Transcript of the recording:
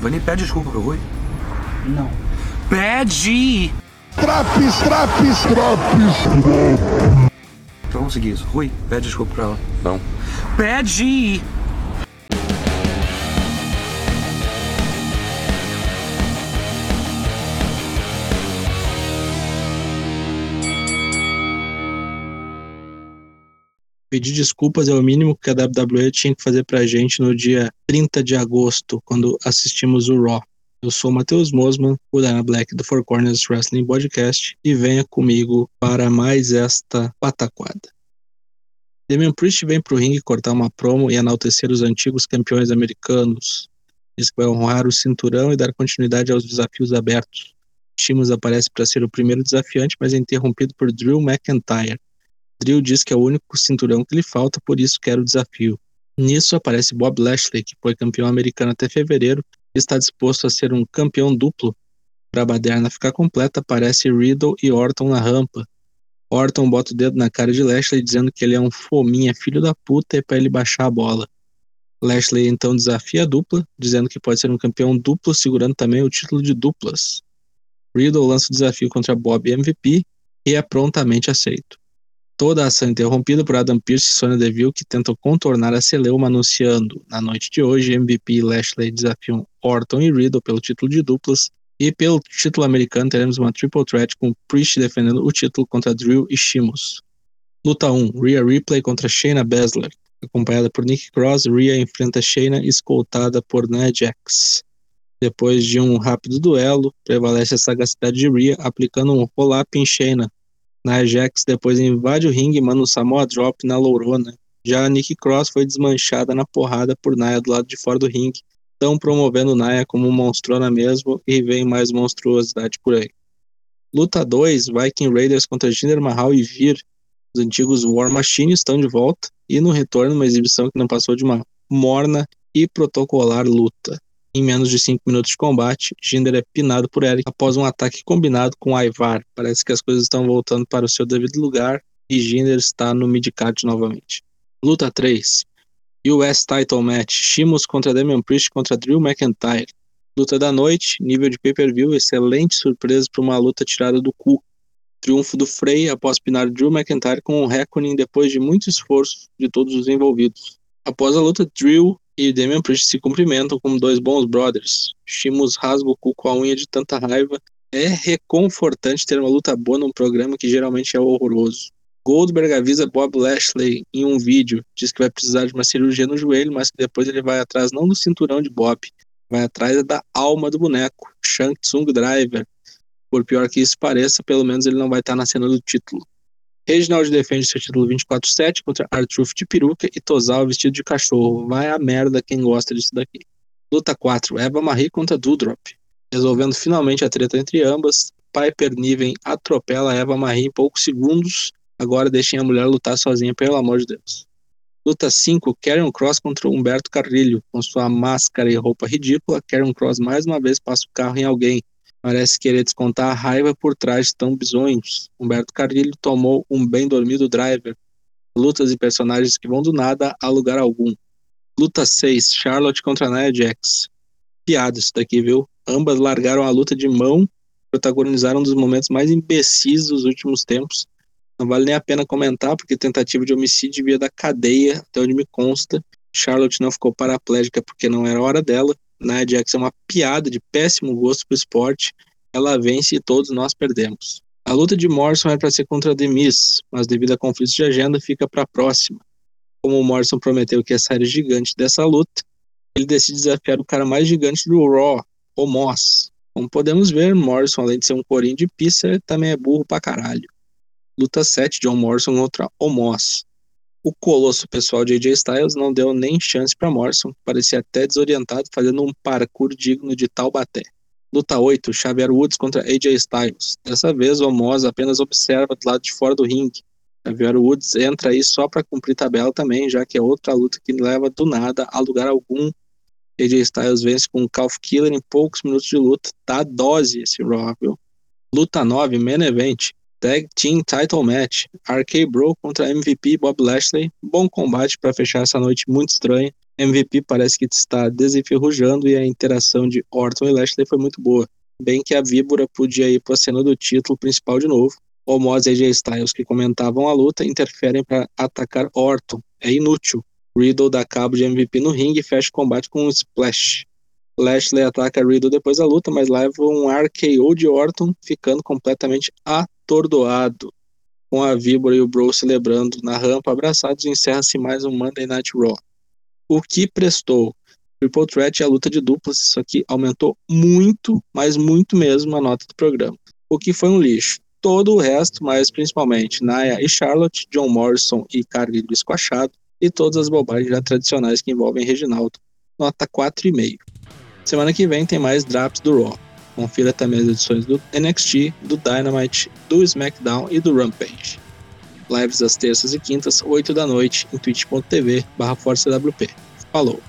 Vani, pede desculpa pro Rui. Não. Pede! Traps, traps, traps. Então vamos seguir isso. Rui, pede desculpa pra ela. Não. Pede! Pedir desculpas é o mínimo que a WWE tinha que fazer pra gente no dia 30 de agosto, quando assistimos o Raw. Eu sou o Matheus Mosman, o Dana Black do Four Corners Wrestling Podcast, e venha comigo para mais esta pataquada. Damian Priest vem pro ringue cortar uma promo e enaltecer os antigos campeões americanos. Diz que vai honrar o cinturão e dar continuidade aos desafios abertos. Sheamus aparece para ser o primeiro desafiante, mas é interrompido por Drew McIntyre. Drew diz que é o único cinturão que lhe falta, por isso quer o desafio. Nisso aparece Bob Lashley, que foi campeão americano até fevereiro e está disposto a ser um campeão duplo. Para a baderna ficar completa, aparece Riddle e Orton na rampa. Orton bota o dedo na cara de Lashley dizendo que ele é um fominha filho da puta e para ele baixar a bola. Lashley então desafia a dupla, dizendo que pode ser um campeão duplo, segurando também o título de duplas. Riddle lança o desafio contra Bob MVP e é prontamente aceito. Toda a ação interrompida por Adam Pearce e Sonya Deville, que tentam contornar a celeuma anunciando, na noite de hoje, MVP e Lashley desafiam Orton e Riddle pelo título de duplas, e pelo título americano teremos uma triple threat com Priest defendendo o título contra Drew e Sheamus. Luta 1, Rhea Ripley contra Shayna Baszler. Acompanhada por Nick Cross, Rhea enfrenta Shayna escoltada por Nia Jax. Depois de um rápido duelo, prevalece a sagacidade de Rhea, aplicando um roll-up em Shayna, Nia Jax depois invade o ringue e manda um Samoa Drop na Lourona. Já a Nikki Cross foi desmanchada na porrada por Nia do lado de fora do ringue. Estão promovendo Nia como monstrona mesmo e vem mais monstruosidade por aí. Luta 2, Viking Raiders contra Jinder Mahal e Vir. Os antigos War Machine estão de volta e no retorno uma exibição que não passou de uma morna e protocolar luta. Em menos de 5 minutos de combate, Jinder é pinado por Eric após um ataque combinado com Ivar. Parece que as coisas estão voltando para o seu devido lugar e Jinder está no midcard novamente. Luta 3. US Title Match. Sheamus contra Damian Priest contra Drew McIntyre. Luta da noite, nível de pay-per-view, excelente surpresa para uma luta tirada do cu. Triunfo do Frey após pinar Drew McIntyre com um reckoning depois de muito esforço de todos os envolvidos. Após a luta, Drew e Damian Priest se cumprimentam como dois bons brothers. Shimus rasga o cu com a unha de tanta raiva. É reconfortante ter uma luta boa num programa que geralmente é horroroso. Goldberg avisa Bob Lashley em um vídeo, diz que vai precisar de uma cirurgia no joelho, mas que depois ele vai atrás não do cinturão de Bob, vai atrás da alma do boneco, Shang Tsung Driver. Por pior que isso pareça, pelo menos ele não vai estar na cena do título. Reginald defende seu título 24-7 contra Artruth de peruca e Tosal vestido de cachorro. Vai a merda quem gosta disso daqui. Luta 4. Eva Marie contra Dudrop. Resolvendo finalmente a treta entre ambas, Piper Niven atropela Eva Marie em poucos segundos. Agora deixem a mulher lutar sozinha, pelo amor de Deus. Luta 5. Karen Cross contra Humberto Carrilho. Com sua máscara e roupa ridícula, Karen Cross mais uma vez passa o carro em alguém. Parece querer descontar a raiva por trás de tão bizonhos. Humberto Carrilho tomou um bem dormido driver. Lutas e personagens que vão do nada a lugar algum. Luta 6, Charlotte contra Nia Jax. Piada isso daqui, viu? Ambas largaram a luta de mão, protagonizaram um dos momentos mais imbecis dos últimos tempos. Não vale nem a pena comentar, porque tentativa de homicídio via da cadeia, até onde me consta. Charlotte não ficou paraplégica porque não era hora dela. Nia Jax é uma piada de péssimo gosto pro esporte. Ela vence e todos nós perdemos. A luta de Morrison era para ser contra The Miz, mas devido a conflitos de agenda fica para a próxima. Como o Morrison prometeu que ia sair gigante dessa luta, ele decide desafiar o cara mais gigante do Raw, o Moss. Como podemos ver, Morrison, além de ser um corinho de pizza, também é burro pra caralho. Luta 7, John Morrison contra o Moss. O colosso pessoal de AJ Styles não deu nem chance para Morrison, parecia até desorientado, fazendo um parkour digno de Taubaté. Luta 8, Xavier Woods contra AJ Styles. Dessa vez, o Moz apenas observa do lado de fora do ringue. Xavier Woods entra aí só para cumprir tabela também, já que é outra luta que leva do nada a lugar algum. AJ Styles vence com um Calf Killer em poucos minutos de luta. Tá dose esse Raw, viu? Luta 9, Main Event. Tag Team Title Match, RK Bro contra MVP Bob Lashley. Bom combate para fechar essa noite muito estranha. MVP parece que está desenferrujando e a interação de Orton e Lashley foi muito boa. Bem que a víbora podia ir para a cena do título principal de novo. Omos e AJ Styles, que comentavam a luta, interferem para atacar Orton. É inútil. Riddle dá cabo de MVP no ringue e fecha o combate com um splash. Lashley ataca Riddle depois da luta, mas leva um RKO de Orton, ficando completamente atordoado. Com a Víbora e o Bro celebrando na rampa abraçados, encerra-se mais um Monday Night Raw. O que prestou? Triple Threat e a luta de duplas, isso aqui aumentou muito, mas muito mesmo a nota do programa. O que foi um lixo. Todo o resto, mas principalmente Naya e Charlotte, John Morrison e Cargill esquachado, e todas as bobagens já tradicionais que envolvem Reginaldo. Nota 4,5. Semana que vem tem mais drops do Raw. Confira também as edições do NXT, do Dynamite, do SmackDown e do Rampage. Lives às terças e quintas, 8 da noite, em twitch.tv barra ForceWP. Falou!